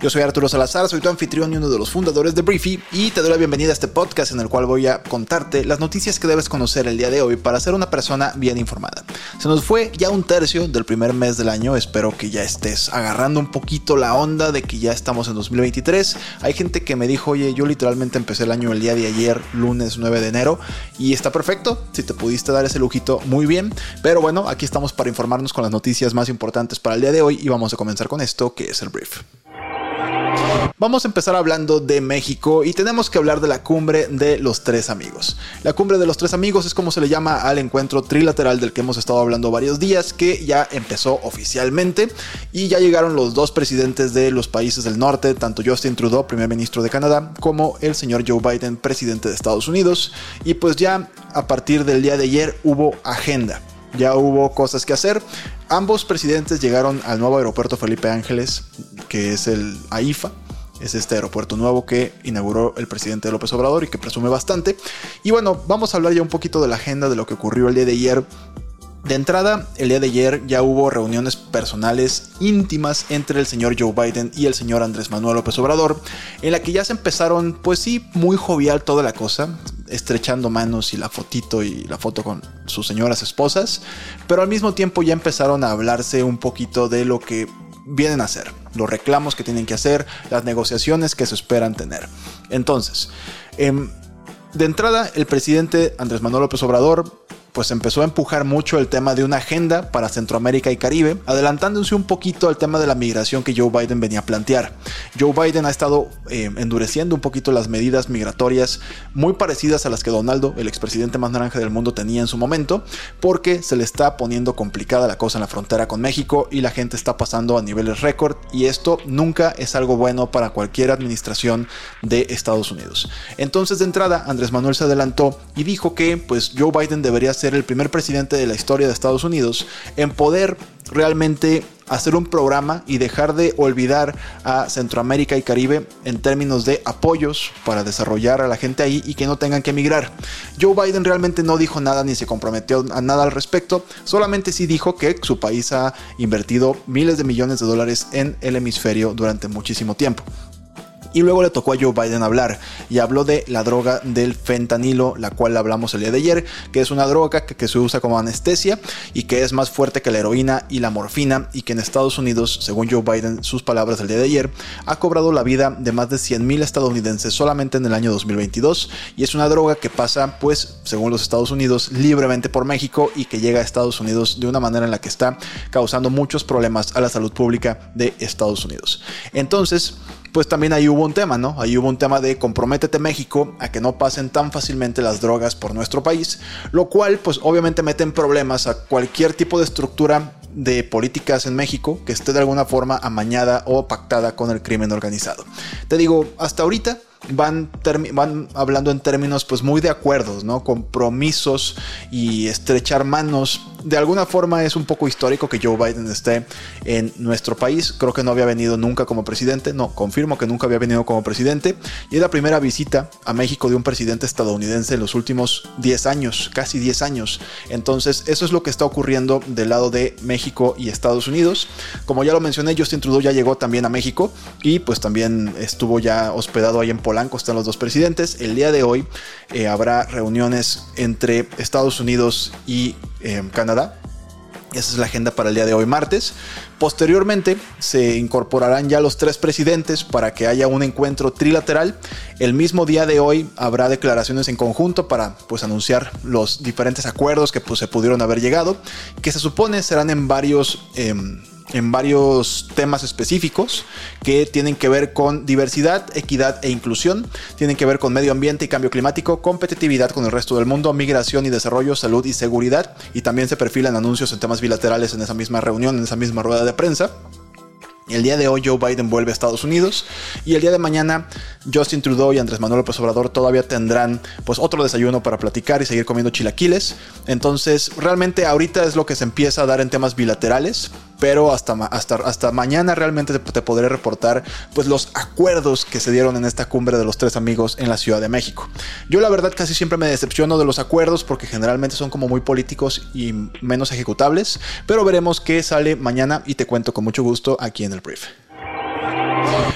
Yo soy Arturo Salazar, soy tu anfitrión y uno de los fundadores de Briefy y te doy la bienvenida a este podcast en el cual voy a contarte las noticias que debes conocer el día de hoy para ser una persona bien informada. Se nos fue ya un tercio del primer mes del año, espero que ya estés agarrando un poquito la onda de que ya estamos en 2023. Hay gente que me dijo, oye, yo literalmente empecé el año el día de ayer, lunes 9 de enero, y está perfecto, si te pudiste dar ese lujito, muy bien, pero bueno, aquí estamos para informarnos con las noticias más importantes para el día de hoy y vamos a comenzar con esto que es el brief. Vamos a empezar hablando de México y tenemos que hablar de la cumbre de los tres amigos. La cumbre de los tres amigos es como se le llama al encuentro trilateral del que hemos estado hablando varios días, que ya empezó oficialmente y ya llegaron los dos presidentes de los países del norte, tanto Justin Trudeau, primer ministro de Canadá, como el señor Joe Biden, presidente de Estados Unidos. Y pues ya a partir del día de ayer hubo agenda ya hubo cosas que hacer. Ambos presidentes llegaron al nuevo aeropuerto Felipe Ángeles, que es el AIFA. Es este aeropuerto nuevo que inauguró el presidente López Obrador y que presume bastante. Y bueno, vamos a hablar ya un poquito de la agenda de lo que ocurrió el día de ayer de entrada, el día de ayer ya hubo reuniones personales íntimas entre el señor Joe Biden y el señor Andrés Manuel López Obrador, en la que ya se empezaron, pues sí, muy jovial toda la cosa, estrechando manos y la fotito y la foto con sus señoras esposas, pero al mismo tiempo ya empezaron a hablarse un poquito de lo que vienen a hacer, los reclamos que tienen que hacer, las negociaciones que se esperan tener. Entonces, em, de entrada, el presidente Andrés Manuel López Obrador pues empezó a empujar mucho el tema de una agenda para Centroamérica y Caribe, adelantándose un poquito al tema de la migración que Joe Biden venía a plantear. Joe Biden ha estado eh, endureciendo un poquito las medidas migratorias muy parecidas a las que Donaldo, el expresidente más naranja del mundo, tenía en su momento, porque se le está poniendo complicada la cosa en la frontera con México y la gente está pasando a niveles récord y esto nunca es algo bueno para cualquier administración de Estados Unidos. Entonces de entrada Andrés Manuel se adelantó y dijo que pues Joe Biden debería ser el primer presidente de la historia de Estados Unidos en poder realmente hacer un programa y dejar de olvidar a Centroamérica y Caribe en términos de apoyos para desarrollar a la gente ahí y que no tengan que emigrar. Joe Biden realmente no dijo nada ni se comprometió a nada al respecto, solamente sí dijo que su país ha invertido miles de millones de dólares en el hemisferio durante muchísimo tiempo. Y luego le tocó a Joe Biden hablar y habló de la droga del fentanilo, la cual hablamos el día de ayer, que es una droga que, se usa como anestesia y que es más fuerte que la heroína y la morfina y que en Estados Unidos, según Joe Biden, sus palabras el día de ayer, ha cobrado la vida de más de 100.000 estadounidenses solamente en el año 2022 y es una droga que pasa, pues, según los Estados Unidos, libremente por México y que llega a Estados Unidos de una manera en la que está causando muchos problemas a la salud pública de Estados Unidos. Entonces, pues también ahí hubo un tema, ¿no? Ahí hubo un tema de comprométete México a que no pasen tan fácilmente las drogas por nuestro país, lo cual pues obviamente mete en problemas a cualquier tipo de estructura de políticas en México que esté de alguna forma amañada o pactada con el crimen organizado. Te digo, hasta ahorita van, hablando en términos pues muy de acuerdos, ¿no? Compromisos y estrechar manos. De alguna forma es un poco histórico que Joe Biden esté en nuestro país. Creo que no había venido nunca como presidente. No, confirmo que nunca había venido como presidente. Y es la primera visita a México de un presidente estadounidense en los últimos 10 años, casi 10 años. Entonces, eso es lo que está ocurriendo del lado de México y Estados Unidos. Como ya lo mencioné, Justin Trudeau ya llegó también a México y pues también estuvo ya hospedado ahí en Polanco están los dos presidentes. El día de hoy eh, habrá reuniones entre Estados Unidos y eh, Canadá. Esa es la agenda para el día de hoy martes. Posteriormente se incorporarán ya los tres presidentes para que haya un encuentro trilateral. El mismo día de hoy habrá declaraciones en conjunto para pues anunciar los diferentes acuerdos que pues, se pudieron haber llegado, que se supone serán en varios em, en varios temas específicos que tienen que ver con diversidad, equidad e inclusión, tienen que ver con medio ambiente y cambio climático, competitividad con el resto del mundo, migración y desarrollo, salud y seguridad, y también se perfilan anuncios en temas bilaterales en esa misma reunión, en esa misma rueda de prensa. El día de hoy Joe Biden vuelve a Estados Unidos y el día de mañana Justin Trudeau y Andrés Manuel López Obrador todavía tendrán pues otro desayuno para platicar y seguir comiendo chilaquiles. Entonces realmente ahorita es lo que se empieza a dar en temas bilaterales, pero hasta, hasta, hasta mañana realmente te, podré reportar pues los acuerdos que se dieron en esta cumbre de los tres amigos en la Ciudad de México. Yo la verdad casi siempre me decepciono de los acuerdos porque generalmente son como muy políticos y menos ejecutables, pero veremos qué sale mañana y te cuento con mucho gusto aquí en el brief.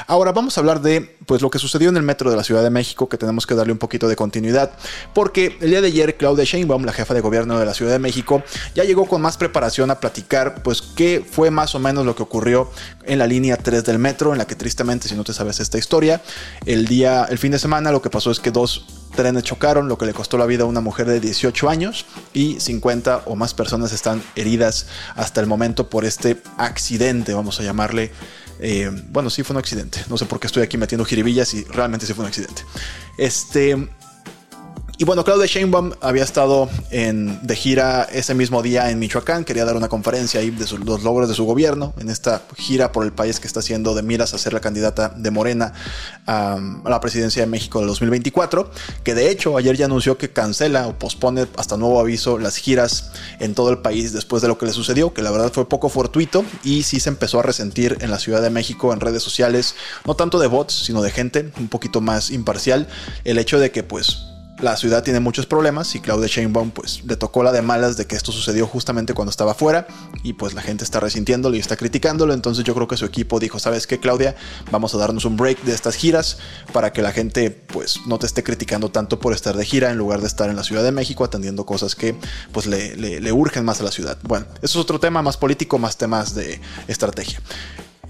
Ahora vamos a hablar de pues lo que sucedió en el metro de la Ciudad de México, que tenemos que darle un poquito de continuidad, porque el día de ayer Claudia Sheinbaum, la jefa de gobierno de la Ciudad de México, ya llegó con más preparación a platicar pues qué fue más o menos lo que ocurrió en la línea 3 del metro, en la que tristemente si no te sabes esta historia, el día el fin de semana lo que pasó es que dos trenes chocaron, lo que le costó la vida a una mujer de 18 años y 50 o más personas están heridas hasta el momento por este accidente, vamos a llamarle eh, bueno, sí fue un accidente. No sé por qué estoy aquí metiendo jiribillas y realmente sí fue un accidente. Este. Y bueno, Claudia Sheinbaum había estado en, de gira ese mismo día en Michoacán, quería dar una conferencia ahí de los logros de su gobierno, en esta gira por el país que está haciendo de miras a ser la candidata de Morena a, la presidencia de México del 2024, que de hecho ayer ya anunció que cancela o pospone hasta nuevo aviso las giras en todo el país después de lo que le sucedió, que la verdad fue poco fortuito y sí se empezó a resentir en la Ciudad de México en redes sociales, no tanto de bots, sino de gente un poquito más imparcial, el hecho de que pues la ciudad tiene muchos problemas y Claudia Sheinbaum pues le tocó la de malas de que esto sucedió justamente cuando estaba fuera y pues la gente está resintiéndolo y está criticándolo, entonces yo creo que su equipo dijo, ¿sabes qué Claudia? Vamos a darnos un break de estas giras para que la gente pues no te esté criticando tanto por estar de gira en lugar de estar en la Ciudad de México atendiendo cosas que pues le, le, le urgen más a la ciudad. Bueno, eso es otro tema más político, más temas de estrategia.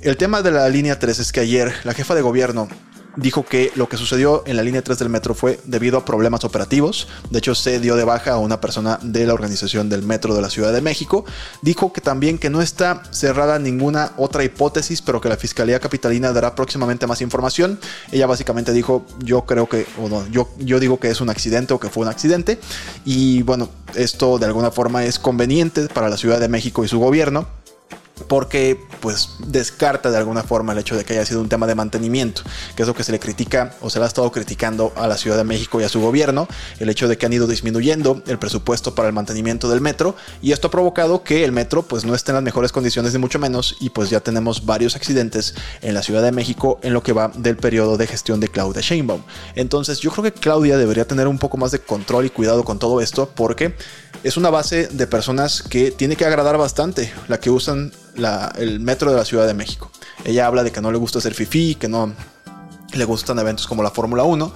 El tema de la línea 3 es que ayer la jefa de gobierno dijo que lo que sucedió en la línea 3 del metro fue debido a problemas operativos. De hecho, se dio de baja a una persona de la organización del metro de la Ciudad de México. Dijo que también que no está cerrada ninguna otra hipótesis, pero que la Fiscalía Capitalina dará próximamente más información. Ella básicamente dijo, yo creo que, o no, yo, yo digo que es un accidente o que fue un accidente. Y bueno, esto de alguna forma es conveniente para la Ciudad de México y su gobierno porque pues descarta de alguna forma el hecho de que haya sido un tema de mantenimiento, que es lo que se le critica o se le ha estado criticando a la Ciudad de México y a su gobierno, el hecho de que han ido disminuyendo el presupuesto para el mantenimiento del metro y esto ha provocado que el metro pues no esté en las mejores condiciones de mucho menos y pues ya tenemos varios accidentes en la Ciudad de México en lo que va del periodo de gestión de Claudia Sheinbaum. Entonces yo creo que Claudia debería tener un poco más de control y cuidado con todo esto porque es una base de personas que tiene que agradar bastante, la que usan el metro de la Ciudad de México. Ella habla de que no le gusta ser fifi, que no le gustan eventos como la Fórmula 1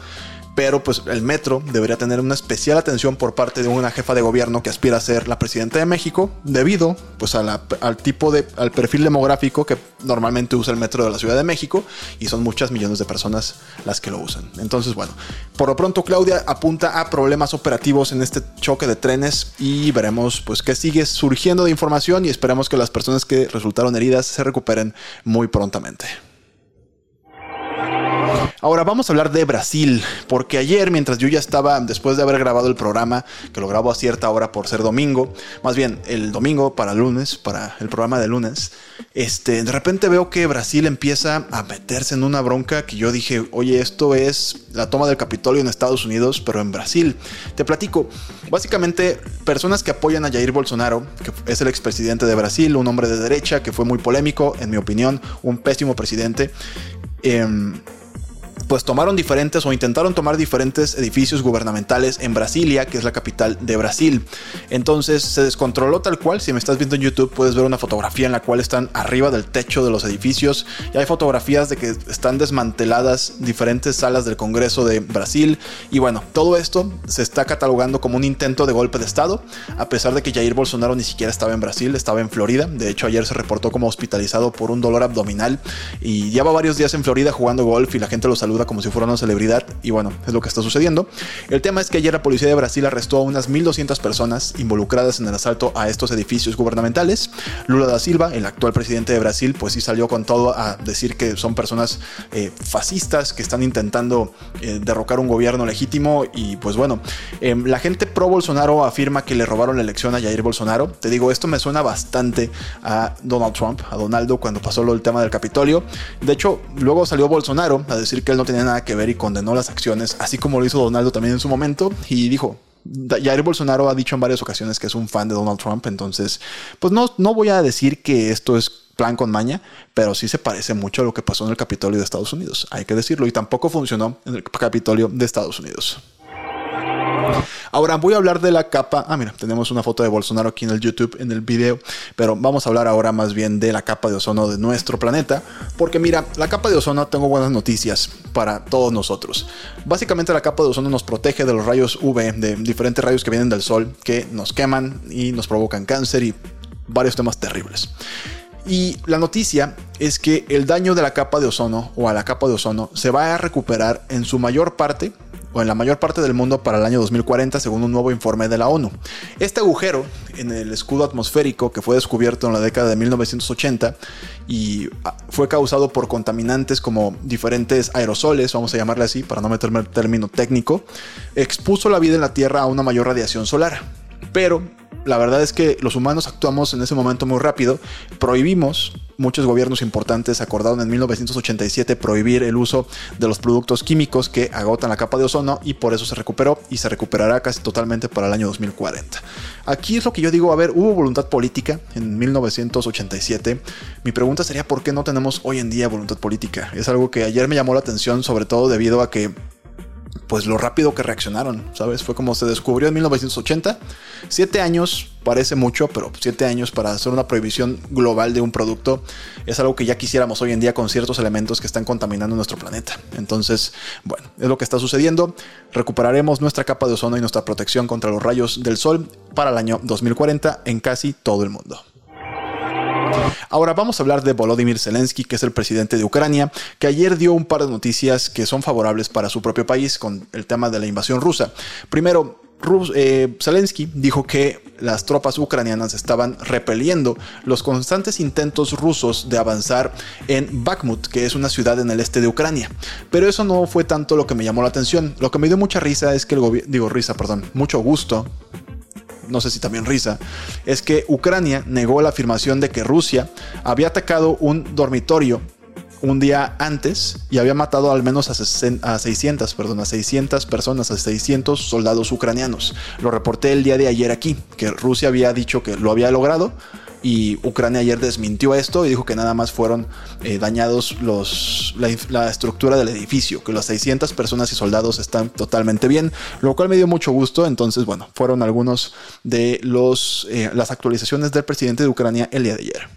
pero pues el metro debería tener una especial atención por parte de una jefa de gobierno que aspira a ser la presidenta de México debido pues al tipo de al perfil demográfico que normalmente usa el metro de la Ciudad de México y son muchas millones de personas las que lo usan. Entonces, bueno, por lo pronto Claudia apunta a problemas operativos en este choque de trenes y veremos pues qué sigue surgiendo de información y esperemos que las personas que resultaron heridas se recuperen muy prontamente. Ahora vamos a hablar de Brasil, porque ayer mientras yo ya estaba, después de haber grabado el programa, que lo grabo a cierta hora por ser domingo, más bien el domingo para lunes, para el programa de lunes, este, de repente veo que Brasil empieza a meterse en una bronca que yo dije, oye, esto es la toma del Capitolio en Estados Unidos, pero en Brasil. Te platico, básicamente personas que apoyan a Jair Bolsonaro, que es el expresidente de Brasil, un hombre de derecha que fue muy polémico, en mi opinión, un pésimo presidente. Eh, pues tomaron diferentes o intentaron tomar diferentes edificios gubernamentales en Brasilia, que es la capital de Brasil. Entonces se descontroló tal cual. Si me estás viendo en YouTube, puedes ver una fotografía en la cual están arriba del techo de los edificios. Y hay fotografías de que están desmanteladas diferentes salas del Congreso de Brasil. Y bueno, todo esto se está catalogando como un intento de golpe de Estado, a pesar de que Jair Bolsonaro ni siquiera estaba en Brasil, estaba en Florida. De hecho, ayer se reportó como hospitalizado por un dolor abdominal y lleva varios días en Florida jugando golf y la gente lo saluda como si fuera una celebridad y bueno, es lo que está sucediendo. El tema es que ayer la policía de Brasil arrestó a unas 1.200 personas involucradas en el asalto a estos edificios gubernamentales. Lula da Silva, el actual presidente de Brasil, pues sí salió con todo a decir que son personas eh, fascistas que están intentando eh, derrocar un gobierno legítimo y pues bueno, em, la gente pro Bolsonaro afirma que le robaron la elección a Jair Bolsonaro. Te digo, esto me suena bastante a Donald Trump, a Donaldo cuando pasó lo del tema del Capitolio. De hecho, luego salió Bolsonaro a decir que él no tenía nada que ver y condenó las acciones, así como lo hizo Donaldo también en su momento y dijo, Jair Bolsonaro ha dicho en varias ocasiones que es un fan de Donald Trump, entonces, pues no, no voy a decir que esto es plan con maña, pero sí se parece mucho a lo que pasó en el Capitolio de Estados Unidos, hay que decirlo, y tampoco funcionó en el Capitolio de Estados Unidos. Ahora voy a hablar de la capa. Ah, mira, tenemos una foto de Bolsonaro aquí en el YouTube, en el video. Pero vamos a hablar ahora más bien de la capa de ozono de nuestro planeta. Porque mira, la capa de ozono, tengo buenas noticias para todos nosotros. Básicamente la capa de ozono nos protege de los rayos UV, de diferentes rayos que vienen del sol, que nos queman y nos provocan cáncer y varios temas terribles. Y la noticia es que el daño de la capa de ozono o a la capa de ozono se va a recuperar en su mayor parte o en la mayor parte del mundo para el año 2040 según un nuevo informe de la ONU. Este agujero en el escudo atmosférico que fue descubierto en la década de 1980 y ah, fue causado por contaminantes como diferentes aerosoles, vamos a llamarle así para no meterme el término técnico, expuso la vida en la Tierra a una mayor radiación solar. Pero la verdad es que los humanos actuamos en ese momento muy rápido, prohibimos muchos gobiernos importantes acordaron en 1987 prohibir el uso de los productos químicos que agotan la capa de ozono y por eso se recuperó y se recuperará casi totalmente para el año 2040. Aquí es lo que yo digo, a ver, hubo voluntad política en 1987. Mi pregunta sería por qué no tenemos hoy en día voluntad política. Es algo que ayer me llamó la atención sobre todo debido a que pues lo rápido que reaccionaron, ¿sabes? Fue como se descubrió en 1980. Siete años parece mucho, pero siete años para hacer una prohibición global de un producto es algo que ya quisiéramos hoy en día con ciertos elementos que están contaminando nuestro planeta. Entonces, bueno, es lo que está sucediendo. Recuperaremos nuestra capa de ozono y nuestra protección contra los rayos del sol para el año 2040 en casi todo el mundo. Ahora vamos a hablar de Volodymyr Zelensky, que es el presidente de Ucrania, que ayer dio un par de noticias que son favorables para su propio país con el tema de la invasión rusa. Primero, eh, Zelensky dijo que las tropas ucranianas estaban repeliendo los constantes intentos rusos de avanzar en Bakhmut, que es una ciudad en el este de Ucrania. Pero eso no fue tanto lo que me llamó la atención. Lo que me dio mucha risa es que el gobierno, digo risa, perdón, mucho gusto no sé si también risa, es que Ucrania negó la afirmación de que Rusia había atacado un dormitorio un día antes y había matado al menos a, 600, perdón, a 600 personas, a 600 soldados ucranianos. Lo reporté el día de ayer aquí, que Rusia había dicho que lo había logrado, y Ucrania ayer desmintió esto y dijo que nada más fueron eh, dañados los, la, estructura del edificio, que las 600 personas y soldados están totalmente bien, lo cual me dio mucho gusto. Entonces, bueno, fueron algunos de los, eh, las actualizaciones del presidente de Ucrania el día de ayer.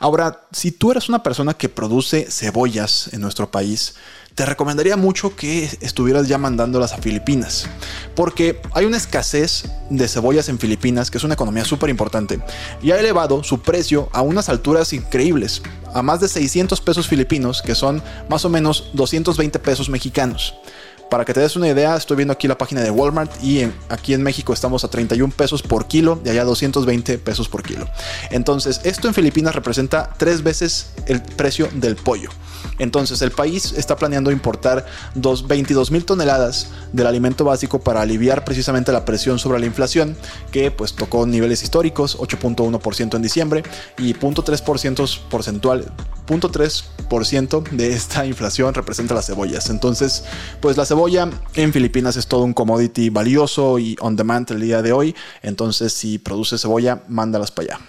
Ahora, si tú eres una persona que produce cebollas en nuestro país, te recomendaría mucho que estuvieras ya mandándolas a Filipinas, porque hay una escasez de cebollas en Filipinas, que es una economía súper importante, y ha elevado su precio a unas alturas increíbles, a más de 600 pesos filipinos, que son más o menos 220 pesos mexicanos. Para que te des una idea, estoy viendo aquí la página de Walmart y aquí en México estamos a 31 pesos por kilo y allá 220 pesos por kilo. Entonces, esto en Filipinas representa tres veces el precio del pollo. Entonces, el país está planeando importar 22 mil toneladas del alimento básico para aliviar precisamente la presión sobre la inflación, que pues tocó niveles históricos, 8.1% en diciembre y 0.3% porcentual 0.3% de esta inflación representa las cebollas. Entonces, pues la cebolla en Filipinas es todo un commodity valioso y on demand el día de hoy. Entonces, si produce cebolla, mándalas para allá.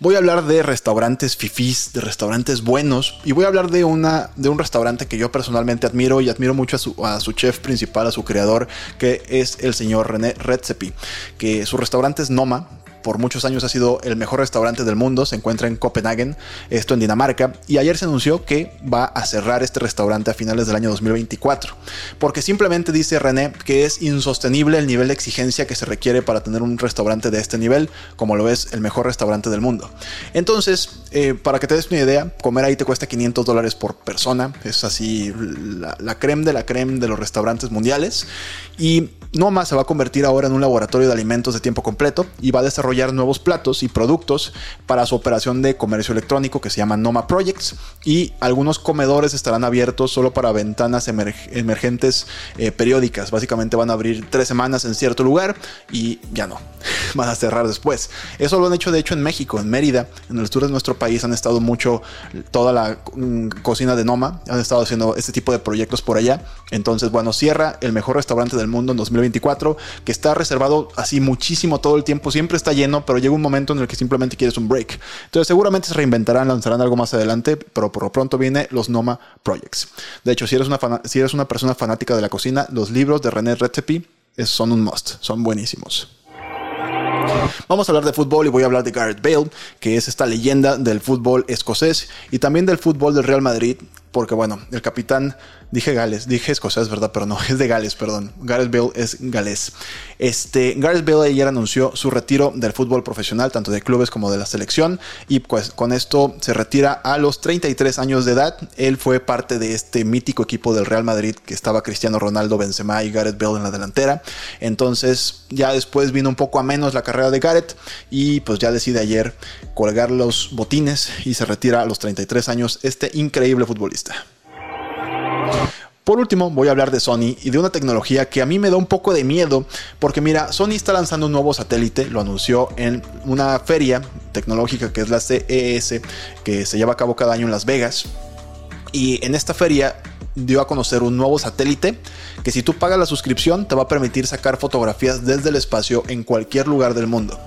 Voy a hablar de restaurantes fifís, de restaurantes buenos, y voy a hablar de, una, de un restaurante que yo personalmente admiro y admiro mucho a su, chef principal, a su creador, que es el señor René Redzepi, que su restaurante es Noma, por muchos años ha sido el mejor restaurante del mundo, se encuentra en Copenhagen, esto en Dinamarca, y ayer se anunció que va a cerrar este restaurante a finales del año 2024, porque simplemente dice René que es insostenible el nivel de exigencia que se requiere para tener un restaurante de este nivel, como lo es el mejor restaurante del mundo. Entonces, eh, para que te des una idea, comer ahí te cuesta 500 dólares por persona, es así la, la creme de la creme de los restaurantes mundiales, y Noma se va a convertir ahora en un laboratorio de alimentos de tiempo completo y va a desarrollar nuevos platos y productos para su operación de comercio electrónico que se llama Noma Projects y algunos comedores estarán abiertos solo para ventanas emergentes eh, periódicas. Básicamente van a abrir tres semanas en cierto lugar y ya no, van a cerrar después. Eso lo han hecho de hecho en México, en Mérida, en el sur de nuestro país han estado mucho toda la mm, cocina de Noma, han estado haciendo este tipo de proyectos por allá. Entonces, bueno, cierra el mejor restaurante del mundo en 2020 2024, que está reservado así muchísimo todo el tiempo, siempre está lleno, pero llega un momento en el que simplemente quieres un break. Entonces seguramente se reinventarán, lanzarán algo más adelante, pero por lo pronto viene los Noma Projects. De hecho, si eres una, si eres una persona fanática de la cocina, los libros de René Redzepi son un must, son buenísimos. Vamos a hablar de fútbol y voy a hablar de Gareth Bale, que es esta leyenda del fútbol escocés y también del fútbol del Real Madrid, porque bueno, el capitán Dije Gales, dije escocés, ¿verdad? Pero no, es de Gales, perdón. Gareth Bale es galés. Este, Gareth Bale ayer anunció su retiro del fútbol profesional, tanto de clubes como de la selección, y pues con esto se retira a los 33 años de edad. Él fue parte de este mítico equipo del Real Madrid que estaba Cristiano Ronaldo, Benzema y Gareth Bale en la delantera. Entonces, ya después vino un poco a menos la carrera de Gareth y pues ya decide ayer colgar los botines y se retira a los 33 años este increíble futbolista. Por último, voy a hablar de Sony y de una tecnología que a mí me da un poco de miedo, porque mira, Sony está lanzando un nuevo satélite, lo anunció en una feria tecnológica que es la CES, que se lleva a cabo cada año en Las Vegas. Y en esta feria dio a conocer un nuevo satélite que si tú pagas la suscripción te va a permitir sacar fotografías desde el espacio en cualquier lugar del mundo.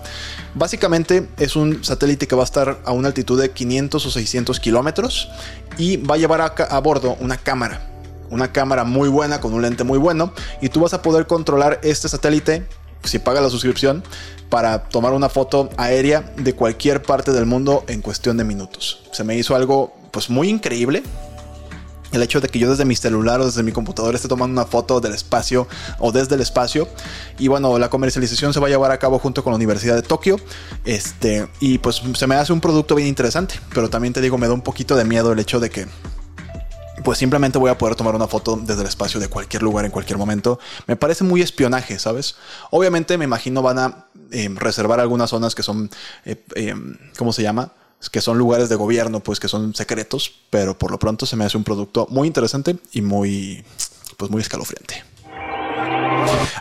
Básicamente es un satélite que va a estar a una altitud de 500 o 600 kilómetros y va a llevar a, bordo una cámara una cámara muy buena con un lente muy bueno y tú vas a poder controlar este satélite si pagas la suscripción para tomar una foto aérea de cualquier parte del mundo en cuestión de minutos. Se me hizo algo pues muy increíble. El hecho de que yo desde mi celular o desde mi computadora esté tomando una foto del espacio o desde el espacio. Y bueno, la comercialización se va a llevar a cabo junto con la Universidad de Tokio. Este, y pues se me hace un producto bien interesante. Pero también te digo, me da un poquito de miedo el hecho de que pues simplemente voy a poder tomar una foto desde el espacio de cualquier lugar en cualquier momento. Me parece muy espionaje, ¿sabes? Obviamente me imagino van a eh, reservar algunas zonas que son, eh, eh, ¿cómo se llama? Que son lugares de gobierno, pues que son secretos, pero por lo pronto se me hace un producto muy interesante y muy, pues muy escalofriante.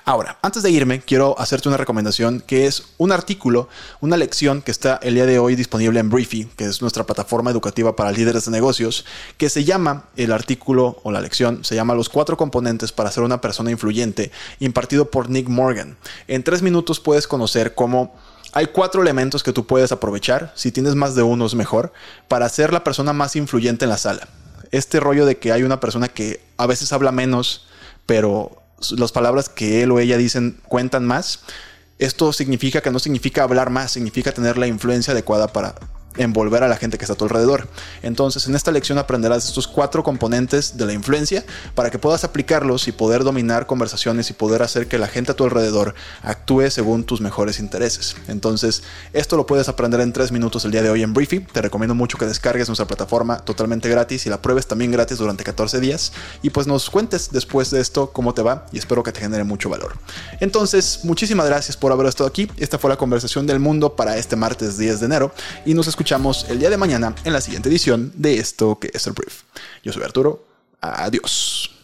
Ahora, antes de irme, quiero hacerte una recomendación que es un artículo, una lección que está el día de hoy disponible en Briefy, que es nuestra plataforma educativa para líderes de negocios, que se llama, el artículo o la lección, se llama Los cuatro componentes para ser una persona influyente, impartido por Nick Morgan. En tres minutos puedes conocer cómo hay cuatro elementos que tú puedes aprovechar, si tienes más de uno es mejor, para ser la persona más influyente en la sala. Este rollo de que hay una persona que a veces habla menos, pero las palabras que él o ella dicen cuentan más. Esto significa que no significa hablar más, significa tener la influencia adecuada para envolver a la gente que está a tu alrededor. Entonces, en esta lección aprenderás estos cuatro componentes de la influencia para que puedas aplicarlos y poder dominar conversaciones y poder hacer que la gente a tu alrededor actúe según tus mejores intereses. Entonces, esto lo puedes aprender en tres minutos el día de hoy en Briefy. Te recomiendo mucho que descargues nuestra plataforma totalmente gratis y la pruebes también gratis durante 14 días y pues nos cuentes después de esto cómo te va y espero que te genere mucho valor. Entonces, muchísimas gracias por haber estado aquí. Esta fue la conversación del mundo para este martes 10 de enero y nos escuchamos escuchamos el día de mañana en la siguiente edición de esto que es el brief. Yo soy Arturo. Adiós.